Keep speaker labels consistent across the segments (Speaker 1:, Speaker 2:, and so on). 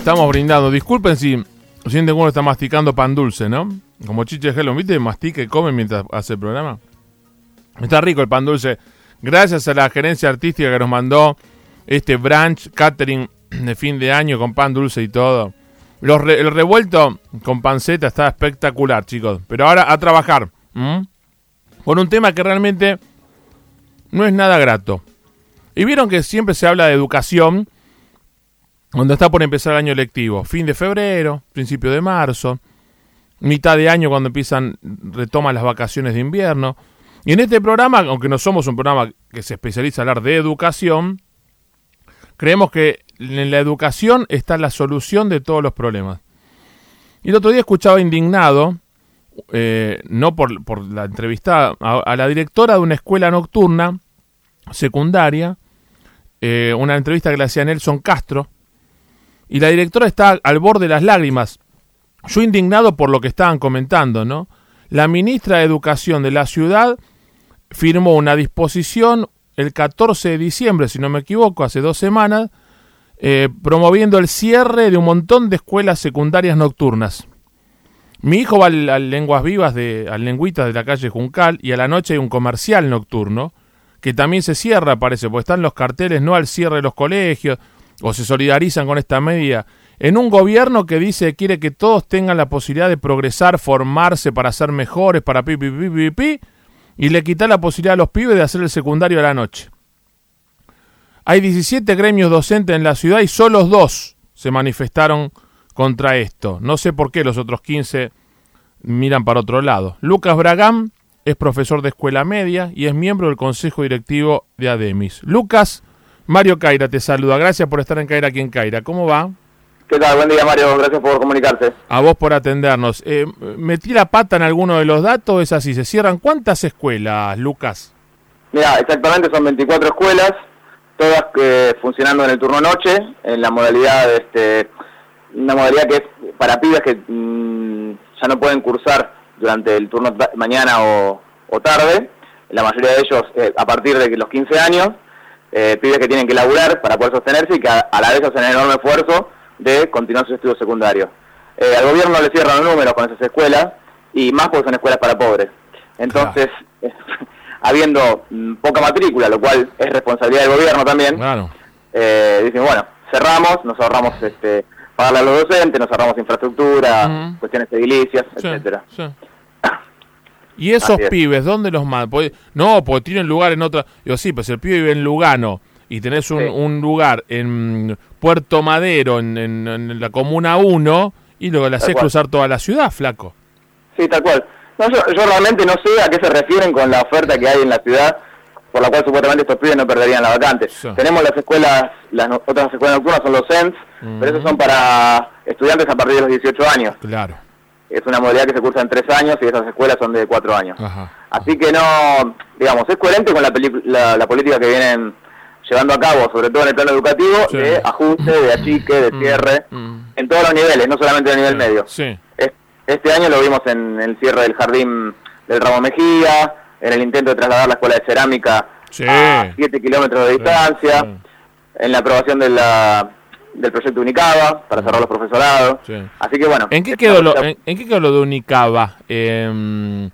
Speaker 1: estamos brindando. Disculpen si sienten que uno está masticando pan dulce, ¿no? Como Chiche Hello, ¿viste? Mastica y come mientras hace el programa. Está rico el pan dulce. Gracias a la gerencia artística que nos mandó este brunch catering de fin de año con pan dulce y todo. el revuelto con panceta está espectacular, chicos. Pero ahora a trabajar. Con un tema que realmente no es nada grato. Y vieron que siempre se habla de educación cuando está por empezar el año lectivo. Fin de febrero, principio de marzo, mitad de año cuando empiezan, retoman las vacaciones de invierno. Y en este programa, aunque no somos un programa que se especializa en hablar de educación, creemos que en la educación está la solución de todos los problemas. Y el otro día escuchaba indignado, eh, no por, por, la entrevistada, a, la directora de una escuela nocturna secundaria, eh, una entrevista que le hacía Nelson Castro, y la directora está al borde de las lágrimas. Yo indignado por lo que estaban comentando, ¿no? La ministra de Educación de la ciudad firmó una disposición el 14 de diciembre, si no me equivoco, hace dos semanas, eh, promoviendo el cierre de un montón de escuelas secundarias nocturnas. Mi hijo va al, Lenguas Vivas, de, al Lengüitas de la calle Juncal, y a la noche hay un comercial nocturno, que también se cierra, parece, porque están los carteles no al cierre de los colegios, o se solidarizan con esta medida, en un gobierno que dice que quiere que todos tengan la posibilidad de progresar, formarse para ser mejores, para pi, pi, pi, pi, pi y le quita la posibilidad a los pibes de hacer el secundario a la noche. Hay 17 gremios docentes en la ciudad y solo dos se manifestaron contra esto. No sé por qué los otros 15 miran para otro lado. Lucas Bragán es profesor de escuela media y es miembro del consejo directivo de ADEMIS. Lucas, Mario Caira te saluda. Gracias por estar en Caira aquí en Caira. ¿Cómo va?
Speaker 2: ¿Qué tal? Buen día, Mario. Gracias por comunicarte.
Speaker 1: A vos por atendernos. Eh, ¿Metí la pata en alguno de los datos? Es así. ¿Se cierran cuántas escuelas, Lucas?
Speaker 2: Mira, exactamente son 24 escuelas, todas eh, funcionando en el turno noche, en la modalidad, este, una modalidad que es para pibes que mm, ya no pueden cursar durante el turno mañana o, tarde. La mayoría de ellos eh, a partir de los 15 años. Eh, pibes que tienen que laburar para poder sostenerse y que a, la vez hacen enorme esfuerzo de continuar sus estudios secundarios. Eh, al gobierno le cierran los números con esas escuelas y más porque son escuelas para pobres. Entonces, habiendo mm, poca matrícula, lo cual es responsabilidad del gobierno también, eh, dicen, bueno, cerramos, nos ahorramos este pagarle a los docentes, nos ahorramos infraestructura, cuestiones edilicias, etcétera.
Speaker 1: ¿Y esos pibes, dónde los mandan? No, porque tienen lugar en otra... Yo sí, pues el pibe vive en Lugano y tenés un, lugar en Puerto Madero, en, la Comuna 1, y luego le haces cruzar toda la ciudad, flaco.
Speaker 2: Sí, tal cual. No, yo, realmente no sé a qué se refieren con la oferta que hay en la ciudad, por la cual supuestamente estos pibes no perderían la vacante. Tenemos las escuelas, las otras escuelas nocturnas son los CENS, pero esos son para estudiantes a partir de los 18 años.
Speaker 1: Claro.
Speaker 2: Es una modalidad que se cursa en tres años y esas escuelas son de cuatro años. Así que no, digamos, es coherente con la, la política que vienen llevando a cabo, sobre todo en el plano educativo, de ajuste, de achique, de mm, cierre, mm. en todos los niveles, no solamente a nivel medio. Este año lo vimos en el cierre del jardín del Ramo Mejía, en el intento de trasladar la escuela de cerámica a 7 kilómetros de distancia, en la aprobación de la, del proyecto Unicaba para cerrar los profesorados. Así que bueno.
Speaker 1: ¿En qué quedó lo, en, qué quedó lo de Unicaba? Eh,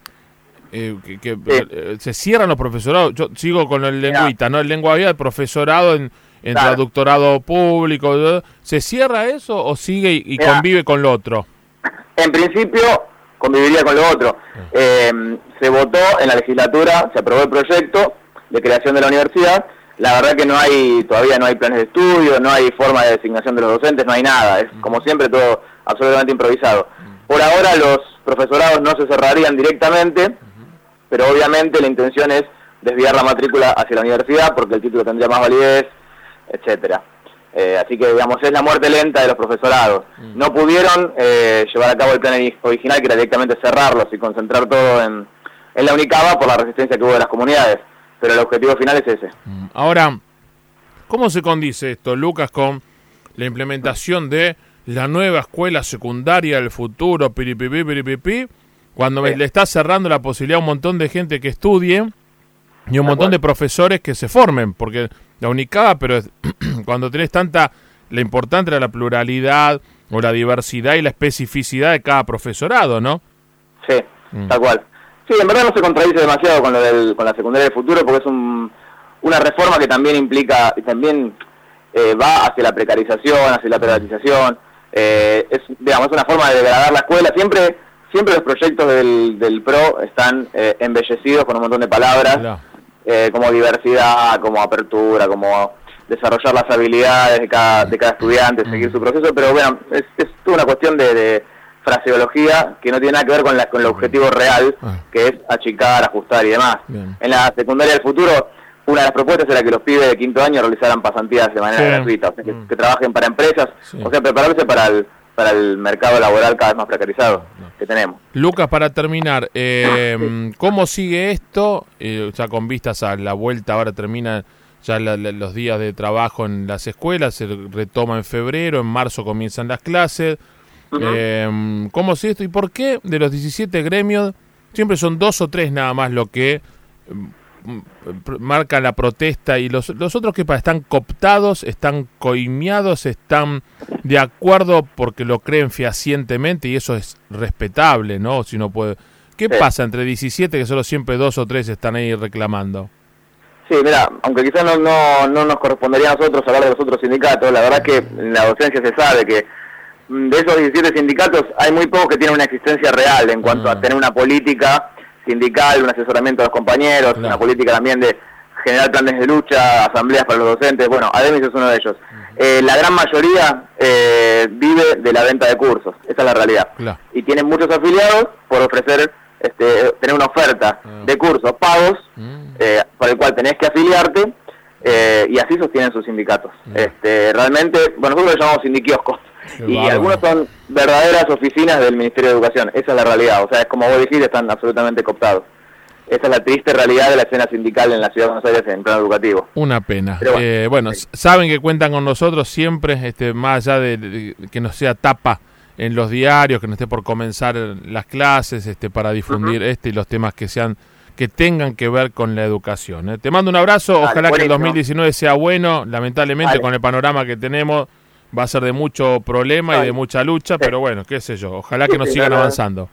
Speaker 1: eh, que, eh, se cierran los profesorados. Yo sigo con el lengüita, ¿no? El lengua el profesorado en, traductorado público. ¿Se cierra eso o sigue y, convive con lo otro?
Speaker 2: En principio, conviviría con lo otro. Ah. Eh, se votó en la legislatura, se aprobó el proyecto de creación de la universidad. La verdad que no hay, todavía no hay planes de estudio, no hay forma de designación de los docentes, no hay nada. Es como siempre todo absolutamente improvisado. Por ahora los profesorados no se cerrarían directamente, pero obviamente la intención es desviar la matrícula hacia la universidad porque el título tendría más validez, etcétera. Eh, así que, digamos, es la muerte lenta de los profesorados. No pudieron eh, llevar a cabo el plan original, que era directamente cerrarlos y concentrar todo en, en la Unicaba por la resistencia que hubo de las comunidades. Pero el objetivo final es ese.
Speaker 1: Mm. Ahora, ¿cómo se condice esto, Lucas, con la implementación de la nueva escuela secundaria del futuro, piripipi, piripipi, cuando le está cerrando la posibilidad a un montón de gente que estudie y un montón de profesores que se formen, porque la única, pero cuando tenés tanta la importante era la pluralidad o la diversidad y la especificidad de cada profesorado, ¿no?
Speaker 2: Sí, mm. tal cual. Sí, en verdad no se contradice demasiado con lo del, con la secundaria del futuro porque es un, una reforma que también implica, y también eh, va hacia la precarización, hacia la privatización, eh, es, digamos, una forma de degradar la escuela. Siempre, siempre los proyectos del, del PRO están eh, embellecidos con un montón de palabras, como diversidad, como apertura, como desarrollar las habilidades de cada, de cada estudiante, mm. seguir su proceso, pero bueno, es, es una cuestión de que no tiene nada que ver con, la, con el objetivo real, ah. que es achicar, ajustar y demás. En la secundaria del futuro, una de las propuestas era que los pibes de quinto año realizaran pasantías de manera gratuita, o sea, mm. que, trabajen para empresas, o sea, prepararse para el, para el mercado laboral cada vez más precarizado que tenemos.
Speaker 1: Lucas, para terminar, eh, ¿cómo sigue esto? Eh, ya con vistas a la vuelta, ahora termina ya los días de trabajo en las escuelas, se retoma en febrero, en marzo comienzan las clases. Eh, ¿Cómo sé esto y por qué de los 17 gremios siempre son dos o tres nada más lo que mm, marcan la protesta y los, los otros que están cooptados, están coimiados, están de acuerdo porque lo creen fehacientemente y eso es respetable, ¿no? Si no puede... ¿Qué pasa entre 17 que solo siempre dos o tres están ahí reclamando?
Speaker 2: Sí, mira, aunque quizás no, no, no nos correspondería a nosotros hablar de los otros sindicatos, la verdad que en la docencia se sabe que de esos 17 sindicatos hay muy pocos que tienen una existencia real en cuanto a ah. tener una política sindical, un asesoramiento de los compañeros, una política también de generar planes de lucha, asambleas para los docentes. Bueno, Ademis es uno de ellos. Eh, la gran mayoría eh, vive de la venta de cursos, esa es la realidad. Y tienen muchos afiliados por ofrecer, este, tener una oferta ah. de cursos pagos, mm. eh, para el cual tenés que afiliarte, y así sostienen sus sindicatos. Este, realmente, bueno, nosotros lo llamamos sindiquioscos y algunos son verdaderas oficinas del Ministerio de Educación, esa es la realidad, o sea, es como vos decís, están absolutamente cooptados. Esa es la triste realidad de la escena sindical en la Ciudad de Buenos Aires en plano educativo.
Speaker 1: Una pena. bueno, eh, saben que cuentan con nosotros siempre, este, más allá de, que no sea tapa en los diarios, que no esté por comenzar las clases, este, para difundir este y los temas que sean que tengan que ver con la educación. ¿eh? Te mando un abrazo, ojalá que el 2019 sea bueno, lamentablemente con el panorama que tenemos va a ser de mucho problema y de mucha lucha, pero bueno, qué sé yo, ojalá que nos sigan avanzando.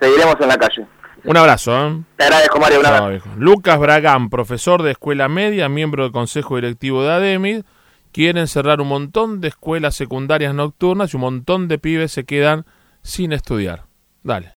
Speaker 2: Seguiremos en la calle.
Speaker 1: Un abrazo. ¿eh?
Speaker 2: Te agradezco, Mario. Un abrazo.
Speaker 1: Lucas Bragán, profesor de escuela media, miembro del Consejo Directivo de ADEMID, quieren cerrar un montón de escuelas secundarias nocturnas y un montón de pibes se quedan sin estudiar. Dale.